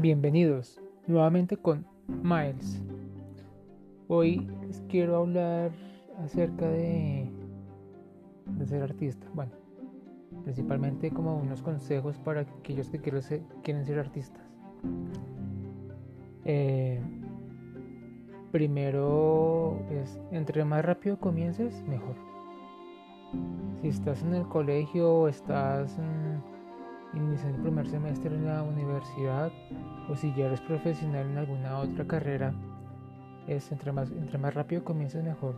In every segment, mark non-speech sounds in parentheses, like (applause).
Bienvenidos nuevamente con Miles. Hoy les quiero hablar acerca de, ser artista. Bueno, principalmente como unos consejos para aquellos que quieren ser, quieren ser artistas. Eh, primero es, entre más rápido comiences, mejor. Si estás en el colegio o estás iniciando el primer semestre en la universidad o si ya eres profesional en alguna otra carrera, es entre más, entre más rápido comiences mejor.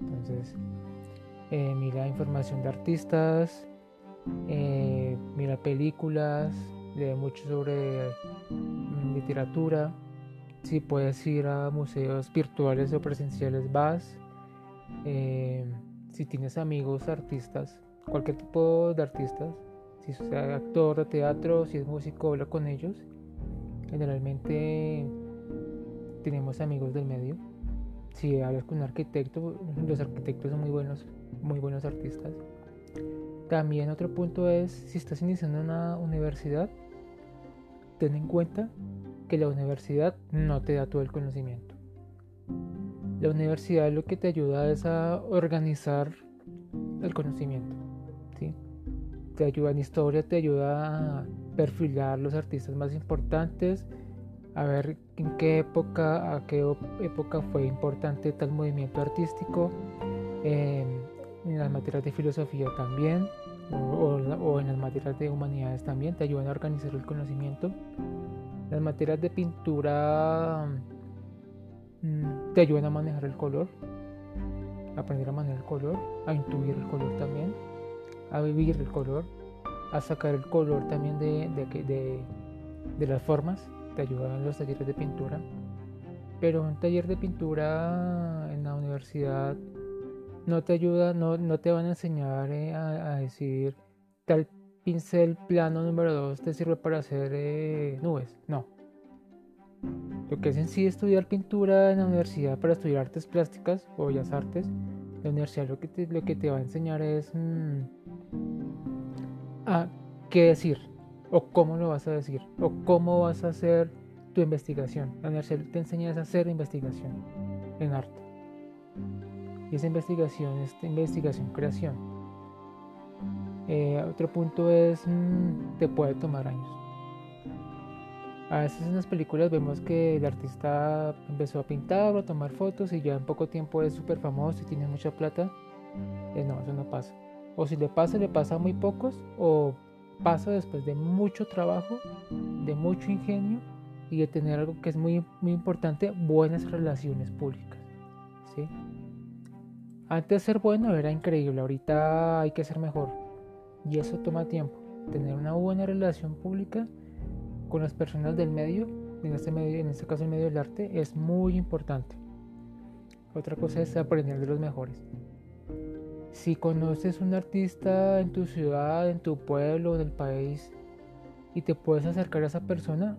Entonces, eh, mira información de artistas, eh, mira películas, lee mucho sobre mm, literatura. Si puedes ir a museos virtuales o presenciales, vas. Eh, si tienes amigos artistas, cualquier tipo de artistas, si es actor de teatro, si es músico, habla con ellos. Generalmente tenemos amigos del medio. Si hablas con un arquitecto, los arquitectos son muy buenos, muy buenos artistas. También otro punto es, si estás iniciando una universidad, ten en cuenta que la universidad no te da todo el conocimiento. La universidad lo que te ayuda es a organizar el conocimiento. ¿sí? Te ayuda en historia, te ayuda a perfilar los artistas más importantes, a ver en qué época, a qué época fue importante tal movimiento artístico, en las materias de filosofía también, o, en las materias de humanidades también, te ayudan a organizar el conocimiento. Las materias de pintura Mm, te ayudan a manejar el color, aprender a manejar el color, a intuir el color también, a vivir el color, a sacar el color también de, de, de, las formas, te ayudan los talleres de pintura. Pero un taller de pintura en la universidad no te ayuda, no, no te van a enseñar eh, a, decir tal pincel plano número 2 te sirve para hacer eh, nubes. No, lo que es en sí estudiar pintura en la universidad para estudiar artes plásticas o bellas artes, la universidad lo que te, lo que te va a enseñar es mm, a qué decir, o cómo lo vas a decir, o cómo vas a hacer tu investigación. La universidad te enseña a hacer investigación en arte. Y esa investigación es investigación-creación. Eh, otro punto es, mm, te puede tomar años. A veces en las películas vemos que el artista empezó a pintar o a tomar fotos y ya en poco tiempo es súper famoso y tiene mucha plata. Eh, no, eso no pasa. O si le pasa, le pasa a muy pocos o pasa después de mucho trabajo, de mucho ingenio y de tener algo que es muy, muy importante, buenas relaciones públicas. ¿sí? Antes ser bueno era increíble, ahorita hay que ser mejor. Y eso toma tiempo. Tener una buena relación pública con las personas del medio, en este, medio, en este caso el medio del arte, es muy importante. Otra cosa es aprender de los mejores. Si conoces un artista en tu ciudad, en tu pueblo, en el país, y te puedes acercar a esa persona,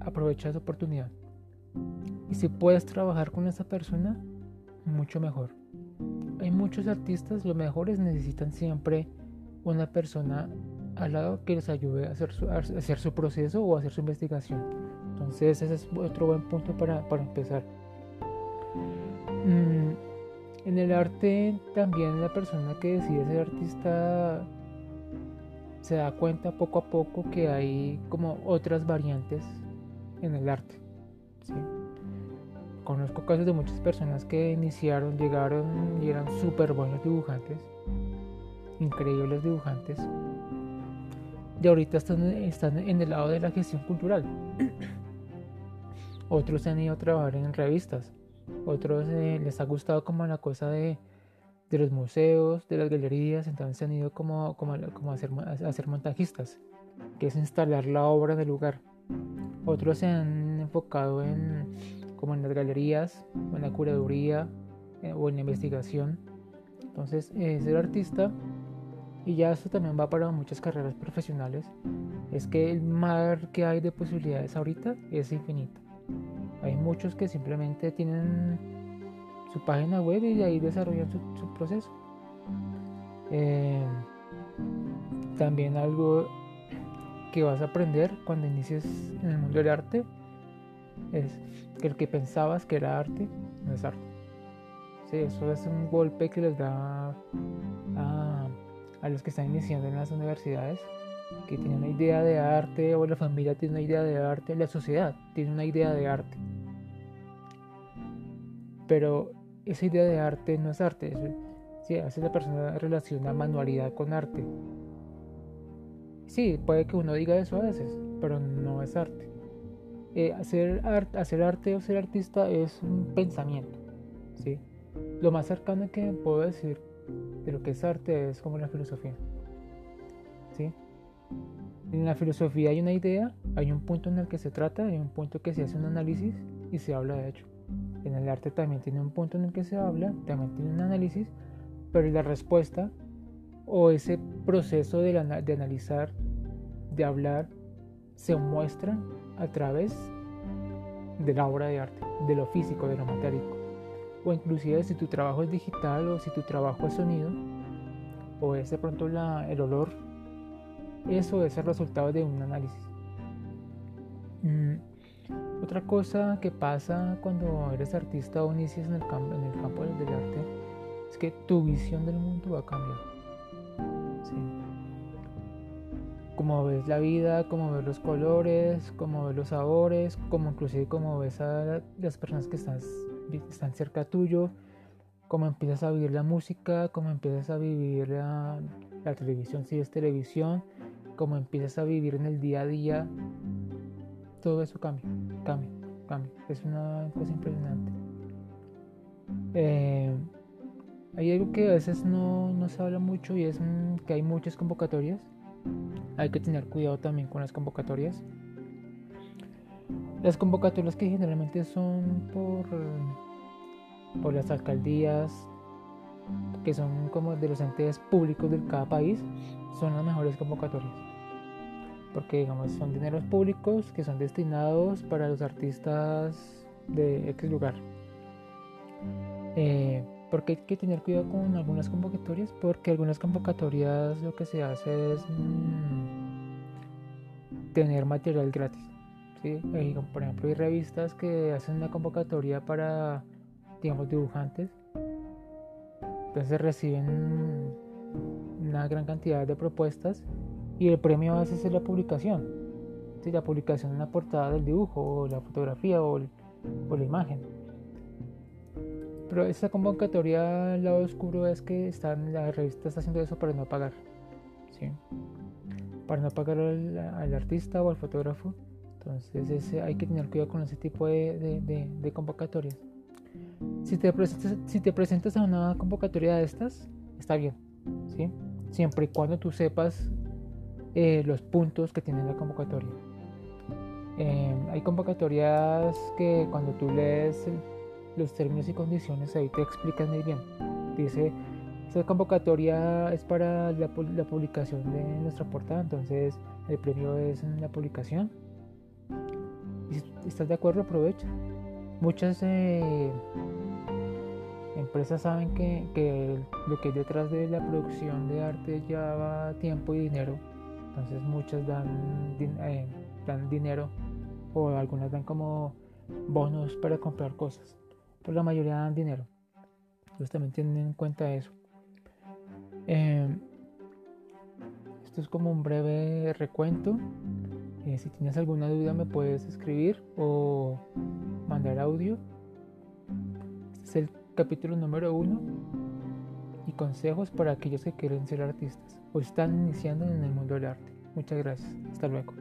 aprovecha esa oportunidad. Y si puedes trabajar con esa persona, mucho mejor. Hay muchos artistas, los mejores necesitan siempre una persona al lado que les ayude a hacer su, proceso o a hacer su investigación. Entonces ese es otro buen punto para, para empezar. Mm, en el arte también la persona que decide ser artista se da cuenta poco a poco que hay como otras variantes en el arte. Conozco casos de muchas personas que iniciaron, llegaron y eran súper buenos dibujantes, increíbles dibujantes, y ahorita están, están en el lado de la gestión cultural. (clears throat) Otros han ido a trabajar en revistas. Otros eh, les ha gustado como la cosa de, de, los museos, de las galerías, entonces han ido como, como, como a, ser, a ser montajistas, que es instalar la obra en el lugar. Otros se han enfocado en como en las galerías, en la curaduría eh, o en la investigación. Entonces, eh, ser artista y ya esto también va para muchas carreras profesionales, es que el mar que hay de posibilidades ahorita es infinito. Hay muchos que simplemente tienen su página web y de ahí desarrollan su, proceso. Eh, también algo que vas a aprender cuando inicies en el mundo del arte es que el que pensabas que era arte no es arte. Sí, eso es un golpe que les da a, a los que están iniciando en las universidades, que tienen una idea de arte, o la familia tiene una idea de arte, la sociedad tiene una idea de arte. Pero esa idea de arte no es arte. sí, a la persona relaciona manualidad con arte. Sí, puede que uno diga eso a veces, pero no es arte. Eh, hacer, hacer arte o ser artista es un pensamiento. ¿sí? Lo más cercano que puedo decir de lo que es arte es como la filosofía. En la filosofía hay una idea, hay un punto en el que se trata, hay un punto que se hace un análisis y se habla de hecho. En el arte también tiene un punto en el que se habla, también tiene un análisis, pero la respuesta o ese proceso de, de analizar, de hablar, se muestra a través de la obra de arte, de lo físico, de lo material. O inclusive si tu trabajo es digital o si tu trabajo es sonido, o es de pronto la, el olor, eso es el resultado de un análisis. Mm, otra cosa que pasa cuando eres artista o inicias en el, campo, del arte es que tu visión del mundo va a cambiar. ¿sí? Como ves la vida, como ves los colores, como ves los sabores, como inclusive como ves a las personas que están, cerca tuyo, como empiezas a vivir la música, como empiezas a vivir la, la televisión, si es televisión, como empiezas a vivir en el día a día todo eso cambia, cambia, cambia. Es una cosa impresionante. Eh, hay algo que a veces no, no, se habla mucho y es que hay muchas convocatorias. Hay que tener cuidado también con las convocatorias. Las convocatorias que generalmente son por, por las alcaldías, que son como de los entes públicos de cada país, son las mejores convocatorias porque digamos son dineros públicos que son destinados para los artistas de X lugar. Eh, porque hay que tener cuidado con algunas convocatorias, porque algunas convocatorias lo que se hace es mm, tener material gratis. ¿sí? por ejemplo, hay revistas que hacen una convocatoria para, digamos, dibujantes. Entonces reciben una gran cantidad de propuestas y el premio a veces es la publicación. ¿sí? La publicación en la portada del dibujo, o la fotografía, o, la imagen. Pero esta convocatoria, el lado oscuro es que están, la revista está haciendo eso para no pagar. ¿sí? Para no pagar al, artista o al fotógrafo. Entonces hay que tener cuidado con ese tipo de, de, convocatorias. Si te, presentas, si te presentas a una convocatoria de estas, está bien. ¿sí? Siempre y cuando tú sepas eh, los puntos que tiene la convocatoria. Eh, hay convocatorias que cuando tú lees los términos y condiciones ahí te explican muy bien. Dice, esta convocatoria es para la, publicación de nuestra portada, entonces el premio es en la publicación. Y si estás de acuerdo, aprovecha. Muchas eh, empresas saben que, que, lo que hay detrás de la producción de arte lleva tiempo y dinero entonces muchas dan, eh, dan dinero o algunas dan como bonos para comprar cosas. Pero la mayoría dan dinero. Entonces también tienen en cuenta eso. Em, esto es como un breve recuento. Eh, si tienes alguna duda me puedes escribir o mandar audio. Este es el capítulo número uno y consejos para aquellos que quieren ser artistas o están iniciando en el mundo del arte. Muchas gracias. Hasta luego.